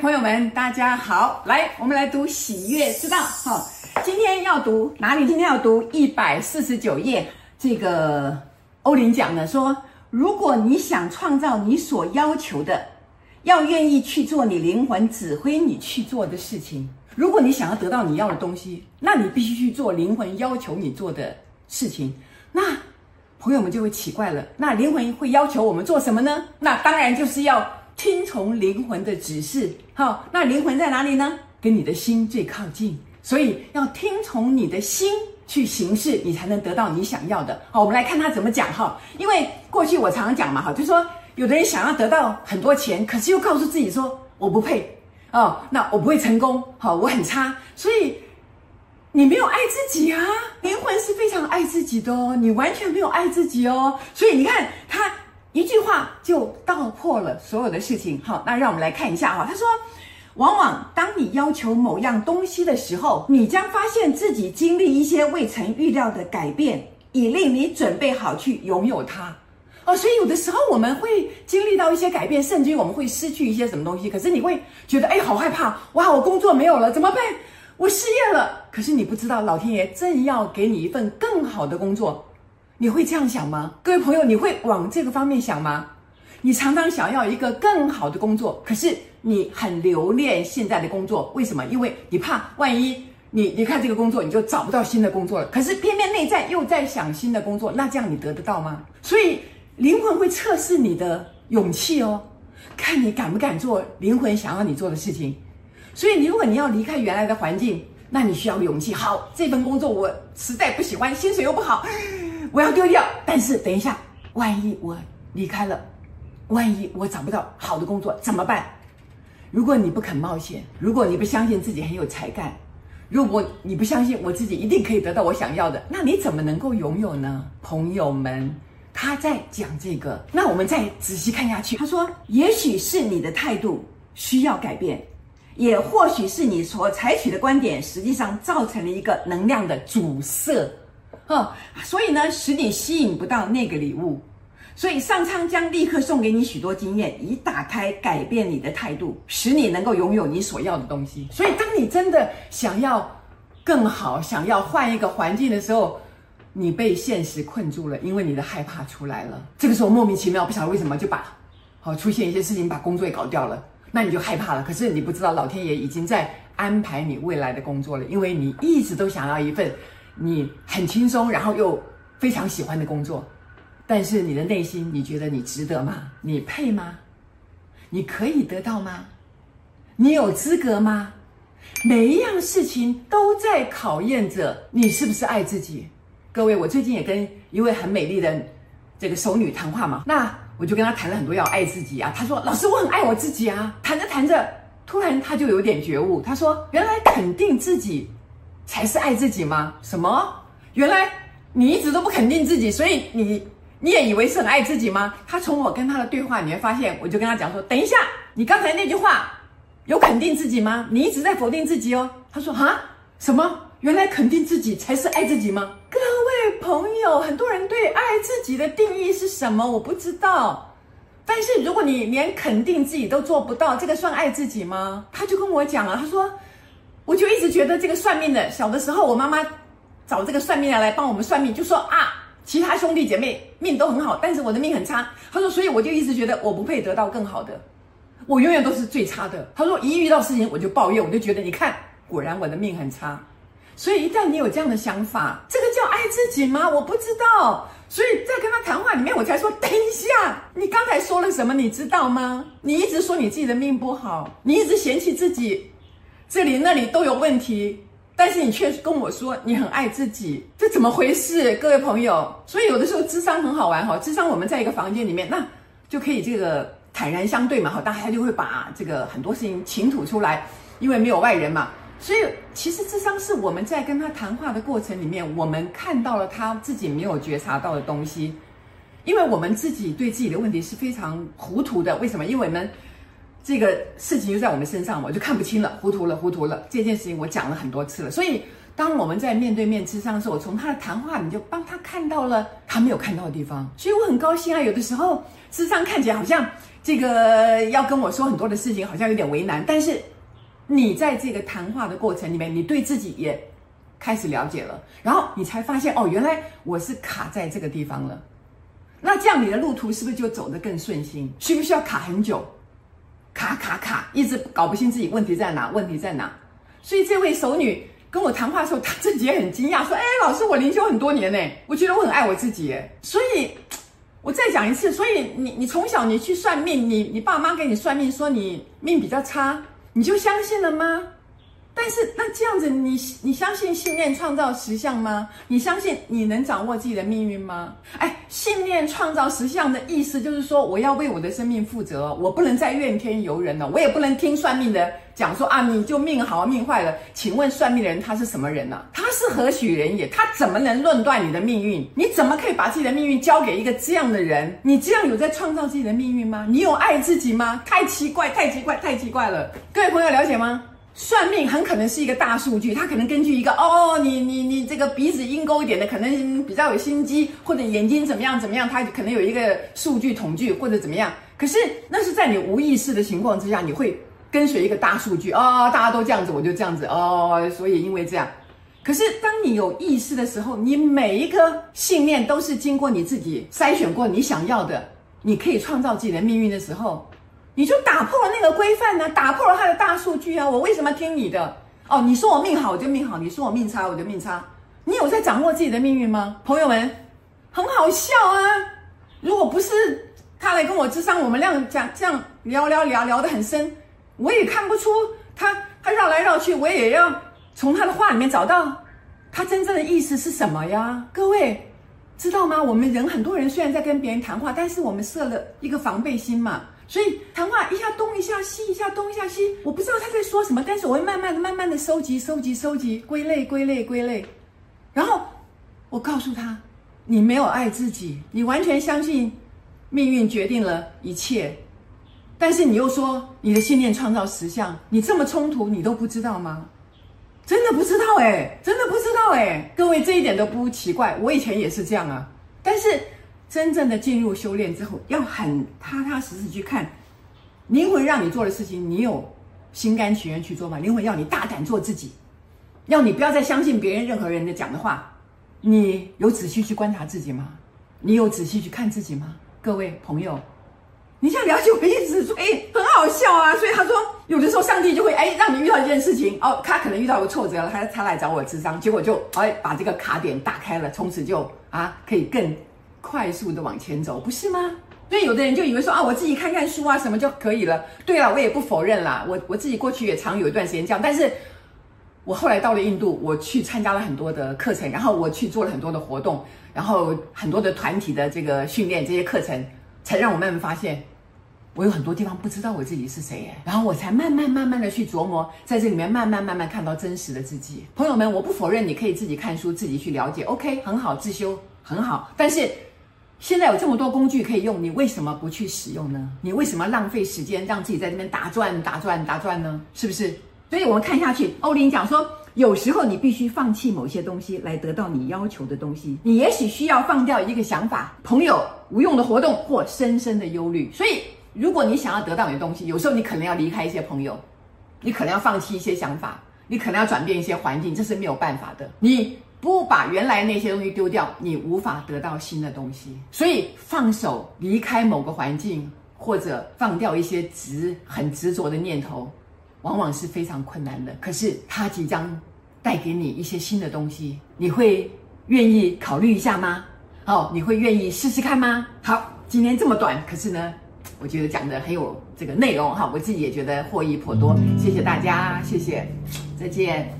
朋友们，大家好！来，我们来读《喜悦之道》哈。今天要读哪里？今天要读一百四十九页。这个欧林讲的说，如果你想创造你所要求的，要愿意去做你灵魂指挥你去做的事情。如果你想要得到你要的东西，那你必须去做灵魂要求你做的事情。那朋友们就会奇怪了，那灵魂会要求我们做什么呢？那当然就是要。听从灵魂的指示，好，那灵魂在哪里呢？跟你的心最靠近，所以要听从你的心去行事，你才能得到你想要的。好，我们来看他怎么讲哈。因为过去我常常讲嘛，哈，就说有的人想要得到很多钱，可是又告诉自己说我不配哦，那我不会成功，好，我很差，所以你没有爱自己啊。灵魂是非常爱自己的哦，你完全没有爱自己哦，所以你看他。一句话就道破了所有的事情。好，那让我们来看一下哈。他说，往往当你要求某样东西的时候，你将发现自己经历一些未曾预料的改变，以令你准备好去拥有它。哦，所以有的时候我们会经历到一些改变，甚至于我们会失去一些什么东西。可是你会觉得，哎，好害怕！哇，我工作没有了，怎么办？我失业了。可是你不知道，老天爷正要给你一份更好的工作。你会这样想吗？各位朋友，你会往这个方面想吗？你常常想要一个更好的工作，可是你很留恋现在的工作，为什么？因为你怕万一你离开这个工作，你就找不到新的工作了。可是偏偏内在又在想新的工作，那这样你得得到吗？所以灵魂会测试你的勇气哦，看你敢不敢做灵魂想要你做的事情。所以，如果你要离开原来的环境，那你需要勇气。好，这份工作我实在不喜欢，薪水又不好。我要丢掉，但是等一下，万一我离开了，万一我找不到好的工作怎么办？如果你不肯冒险，如果你不相信自己很有才干，如果你不相信我自己一定可以得到我想要的，那你怎么能够拥有呢？朋友们，他在讲这个，那我们再仔细看下去。他说，也许是你的态度需要改变，也或许是你所采取的观点实际上造成了一个能量的阻塞。哦，所以呢，使你吸引不到那个礼物，所以上苍将立刻送给你许多经验，以打开改变你的态度，使你能够拥有你所要的东西。所以，当你真的想要更好，想要换一个环境的时候，你被现实困住了，因为你的害怕出来了。这个时候莫名其妙，不晓得为什么就把好出现一些事情，把工作也搞掉了，那你就害怕了。可是你不知道，老天爷已经在安排你未来的工作了，因为你一直都想要一份。你很轻松，然后又非常喜欢的工作，但是你的内心，你觉得你值得吗？你配吗？你可以得到吗？你有资格吗？每一样事情都在考验着你是不是爱自己。各位，我最近也跟一位很美丽的这个熟女谈话嘛，那我就跟她谈了很多要爱自己啊。她说：“老师，我很爱我自己啊。”谈着谈着，突然她就有点觉悟，她说：“原来肯定自己。”才是爱自己吗？什么？原来你一直都不肯定自己，所以你你也以为是很爱自己吗？他从我跟他的对话，你会发现，我就跟他讲说：等一下，你刚才那句话有肯定自己吗？你一直在否定自己哦。他说：哈，什么？原来肯定自己才是爱自己吗？各位朋友，很多人对爱自己的定义是什么？我不知道。但是如果你连肯定自己都做不到，这个算爱自己吗？他就跟我讲了，他说。觉得这个算命的，小的时候我妈妈找这个算命的来帮我们算命，就说啊，其他兄弟姐妹命都很好，但是我的命很差。他说，所以我就一直觉得我不配得到更好的，我永远都是最差的。他说，一遇到事情我就抱怨，我就觉得你看，果然我的命很差。所以一旦你有这样的想法，这个叫爱自己吗？我不知道。所以在跟他谈话里面，我才说，等一下，你刚才说了什么？你知道吗？你一直说你自己的命不好，你一直嫌弃自己。这里那里都有问题，但是你却跟我说你很爱自己，这怎么回事？各位朋友，所以有的时候智商很好玩哈，智商我们在一个房间里面，那就可以这个坦然相对嘛，好，大家就会把这个很多事情倾吐出来，因为没有外人嘛，所以其实智商是我们在跟他谈话的过程里面，我们看到了他自己没有觉察到的东西，因为我们自己对自己的问题是非常糊涂的，为什么？因为我们。这个事情就在我们身上，我就看不清了，糊涂了，糊涂了。这件事情我讲了很多次了，所以当我们在面对面咨商的时候，我从他的谈话，你就帮他看到了他没有看到的地方，所以我很高兴啊。有的时候咨商看起来好像这个要跟我说很多的事情，好像有点为难，但是你在这个谈话的过程里面，你对自己也开始了解了，然后你才发现哦，原来我是卡在这个地方了。那这样你的路途是不是就走得更顺心？需不需要卡很久？卡卡卡，一直搞不清自己问题在哪？问题在哪？所以这位熟女。跟我谈话的时候，她自己也很惊讶，说：“哎，老师，我灵修很多年呢，我觉得我很爱我自己。”所以，我再讲一次，所以你你从小你去算命，你你爸妈给你算命说你命比较差，你就相信了吗？但是那这样子你，你相信信念创造实相吗？你相信你能掌握自己的命运吗？哎，信念创造实相的意思就是说，我要为我的生命负责，我不能再怨天尤人了，我也不能听算命的讲说啊，你就命好命坏了。请问算命的人他是什么人呢、他是何许人也？他怎么能论断你的命运？你怎么可以把自己的命运交给一个这样的人？你这样有在创造自己的命运吗？你有爱自己吗？太奇怪，太奇怪，太奇怪了！各位朋友了解吗？算命很可能是一个大数据，他可能根据一个哦，你你你这个鼻子鹰钩一点的，可能比较有心机，或者眼睛怎么样怎么样，他可能有一个数据统计或者怎么样。可是那是在你无意识的情况之下，你会跟随一个大数据哦，大家都这样子，我就这样子哦，所以因为这样。可是当你有意识的时候，你每一颗信念都是经过你自己筛选过你想要的，你可以创造自己的命运的时候。你就打破了那个规范呢，打破了他的数据啊！我为什么听你的？哦，你说我命好我就命好，你说我命差我就命差。你有在掌握自己的命运吗？朋友们，很好笑啊！如果不是他来跟我智商，我们俩讲这样聊聊聊聊得很深，我也看不出他他绕来绕去，我也要从他的话里面找到他真正的意思是什么呀？各位知道吗？我们人很多人虽然在跟别人谈话，但是我们设了一个防备心嘛。所以谈话一下东一下西，一下东一下西，我不知道他在说什么，但是我会慢慢的、慢慢的收集、收集、收集，归类、归类、归类。然后我告诉他：“你没有爱自己，你完全相信命运决定了一切，但是你又说你的信念创造实相，你这么冲突，你都不知道吗？真的不知道诶，真的不知道诶，各位这一点都不奇怪，我以前也是这样啊，但是。”真正的进入修炼之后，要很踏踏实实去看灵魂让你做的事情，你有心甘情愿去做吗？灵魂要你大胆做自己，要你不要再相信别人任何人的讲的话。你有仔细去观察自己吗？你有仔细去看自己吗？各位朋友，你想了解我的意思？说，哎，很好笑啊！所以他说，有的时候上帝就会哎让你遇到一件事情哦，他可能遇到个挫折了，他他来找我智商，结果就哎把这个卡点打开了，从此就啊可以更。快速的往前走，不是吗？所以有的人就以为说啊，我自己看看书啊，什么就可以了。对了，我也不否认啦，我我自己过去也常有一段时间这样，但是我后来到了印度，我去参加了很多的课程，然后我去做了很多的活动，然后很多的团体的这个训练，这些课程才让我慢慢发现，我有很多地方不知道我自己是谁耶，然后我才慢慢慢慢的去琢磨，在这里面慢慢慢慢看到真实的自己。朋友们，我不否认你可以自己看书，自己去了解，OK，很好，自修很好，但是。现在有这么多工具可以用，你为什么不去使用呢？你为什么浪费时间让自己在这边打转、打转、打转呢？是不是？所以我们看下去，欧林讲说，有时候你必须放弃某些东西来得到你要求的东西。你也许需要放掉一个想法、朋友、无用的活动或深深的忧虑。所以，如果你想要得到你的东西，有时候你可能要离开一些朋友，你可能要放弃一些想法，你可能要转变一些环境，这是没有办法的。你。不把原来那些东西丢掉，你无法得到新的东西。所以放手离开某个环境，或者放掉一些执很执着的念头，往往是非常困难的。可是它即将带给你一些新的东西，你会愿意考虑一下吗？哦，你会愿意试试看吗？好，今天这么短，可是呢，我觉得讲的很有这个内容哈，我自己也觉得获益颇多。谢谢大家，谢谢，再见。